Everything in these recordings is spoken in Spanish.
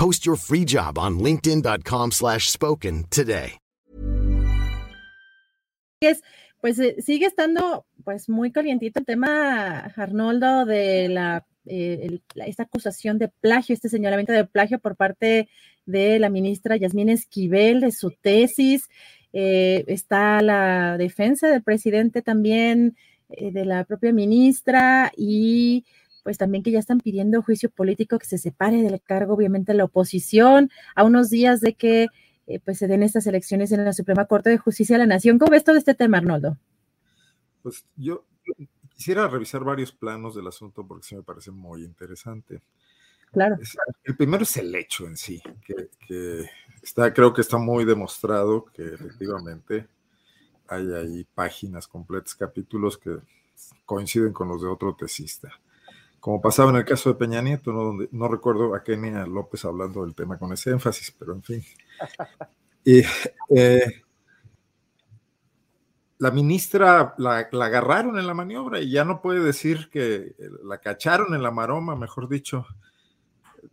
Post your free job on linkedin.com/spoken slash spoken today. es, pues eh, sigue estando pues muy calientito el tema, Arnoldo, de eh, la- esta acusación de plagio, este señalamiento de plagio por parte de la ministra Yasmín Esquivel de su tesis. Eh, está la defensa del presidente también, de la propia ministra y pues también que ya están pidiendo juicio político que se separe del cargo, obviamente, la oposición, a unos días de que eh, pues se den estas elecciones en la Suprema Corte de Justicia de la Nación. ¿Cómo ves todo este tema, Arnoldo? Pues yo quisiera revisar varios planos del asunto porque sí me parece muy interesante. Claro. Es- el primero es el hecho en sí, que, que está, creo que está muy demostrado que efectivamente hay ahí páginas completas, capítulos que coinciden con los de otro tesista. Como pasaba en el caso de Peña Nieto, ¿no? Donde, no recuerdo a Kenia López hablando del tema con ese énfasis, pero en fin. Y, eh, la ministra la, la agarraron en la maniobra y ya no puede decir que eh, la cacharon en la maroma, mejor dicho.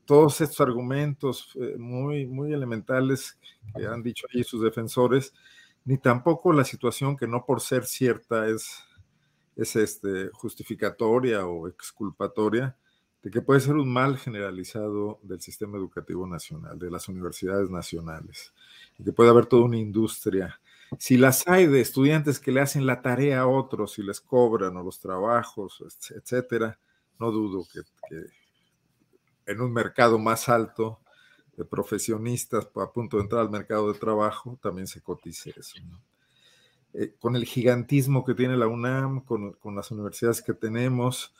Todos estos argumentos eh, muy, muy elementales que han dicho allí sus defensores, ni tampoco la situación que no por ser cierta es, es este, justificatoria o exculpatoria de que puede ser un mal generalizado del sistema educativo nacional, de las universidades nacionales, y que puede haber toda una industria si las hay de estudiantes que le hacen la tarea a otros y les cobran o los trabajos, etc- etcétera, no dudo que, en un mercado más alto de profesionistas a punto de entrar al mercado de trabajo también se cotice eso. Eh, con el gigantismo que tiene la UNAM, con, las universidades que tenemos,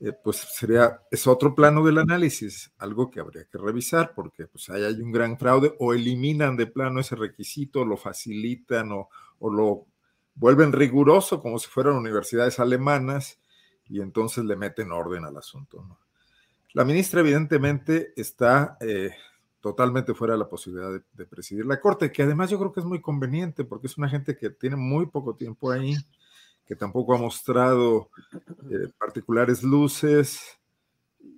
eh, pues sería, es otro plano del análisis, algo que habría que revisar, porque pues ahí hay un gran fraude, o eliminan de plano ese requisito, lo facilitan o, lo vuelven riguroso como si fueran universidades alemanas, y entonces le meten orden al asunto. La ministra evidentemente está eh, totalmente fuera de la posibilidad de, presidir la Corte, que además yo creo que es muy conveniente, porque es una gente que tiene muy poco tiempo ahí, que tampoco ha mostrado eh, particulares luces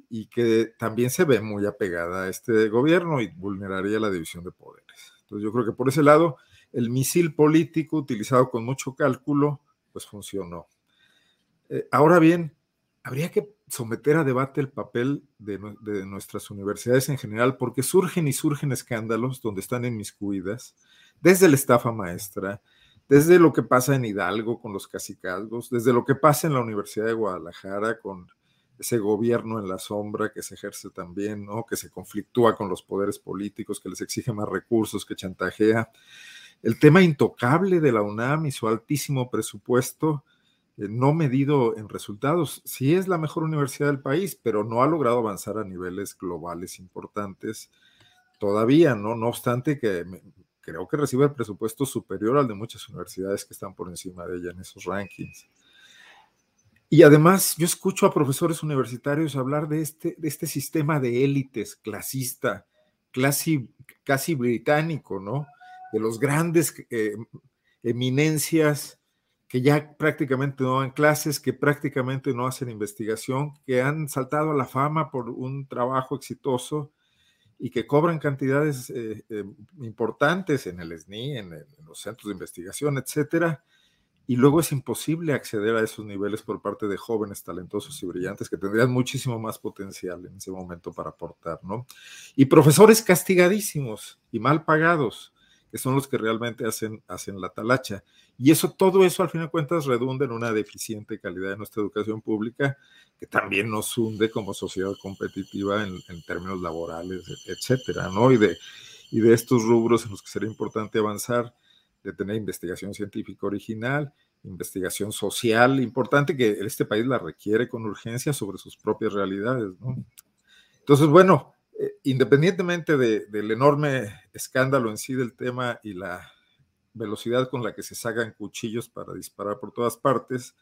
y que también se ve muy apegada a este gobierno y vulneraría la división de poderes. Entonces yo creo que por ese lado el misil político utilizado con mucho cálculo pues funcionó. Eh, ahora bien, habría que someter a debate el papel de, nue- de nuestras universidades en general porque surgen y surgen escándalos donde están inmiscuidas, desde la estafa maestra, desde lo que pasa en Hidalgo con los cacicazgos, desde lo que pasa en la Universidad de Guadalajara con ese gobierno en la sombra que se ejerce también, ¿no? que se conflictúa con los poderes políticos, que les exige más recursos, que chantajea. El tema intocable de la UNAM y su altísimo presupuesto, no medido en resultados. Sí es la mejor universidad del país, pero no ha logrado avanzar a niveles globales importantes todavía, ¿no? No obstante que creo que recibe el presupuesto superior al de muchas universidades que están por encima de ella en esos rankings. Y además, yo escucho a profesores universitarios hablar de este, de este sistema de élites clasista, casi, casi británico, ¿no? De los grandes eh, eminencias que ya prácticamente no dan clases, que prácticamente no hacen investigación, que han saltado a la fama por un trabajo exitoso y que cobran cantidades eh, eh, importantes en el SNI, en, en los centros de investigación, etcétera, y luego es imposible acceder a esos niveles por parte de jóvenes talentosos y brillantes que tendrían muchísimo más potencial en ese momento para aportar, ¿no? Y profesores castigadísimos y mal pagados, que son los que realmente hacen, hacen la talacha. Y eso, todo eso al fin de cuentas redunda en una deficiente calidad de nuestra educación pública, que también nos hunde como sociedad competitiva en, en términos laborales, etcétera, ¿no? Y de, y de estos rubros en los que sería importante avanzar de tener investigación científica original, investigación social importante que este país la requiere con urgencia sobre sus propias realidades. Entonces, bueno, eh, independientemente del enorme escándalo en sí del tema y la velocidad con la que se sacan cuchillos para disparar por todas partes,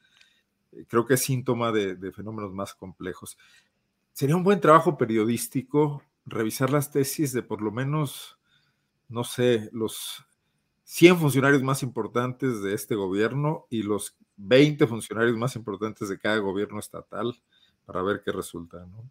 eh, creo que es síntoma de, de fenómenos más complejos. Sería un buen trabajo periodístico revisar las tesis de por lo menos, no sé, los 100 funcionarios más importantes de este gobierno y los 20 funcionarios más importantes de cada gobierno estatal para ver qué resulta. ¿no?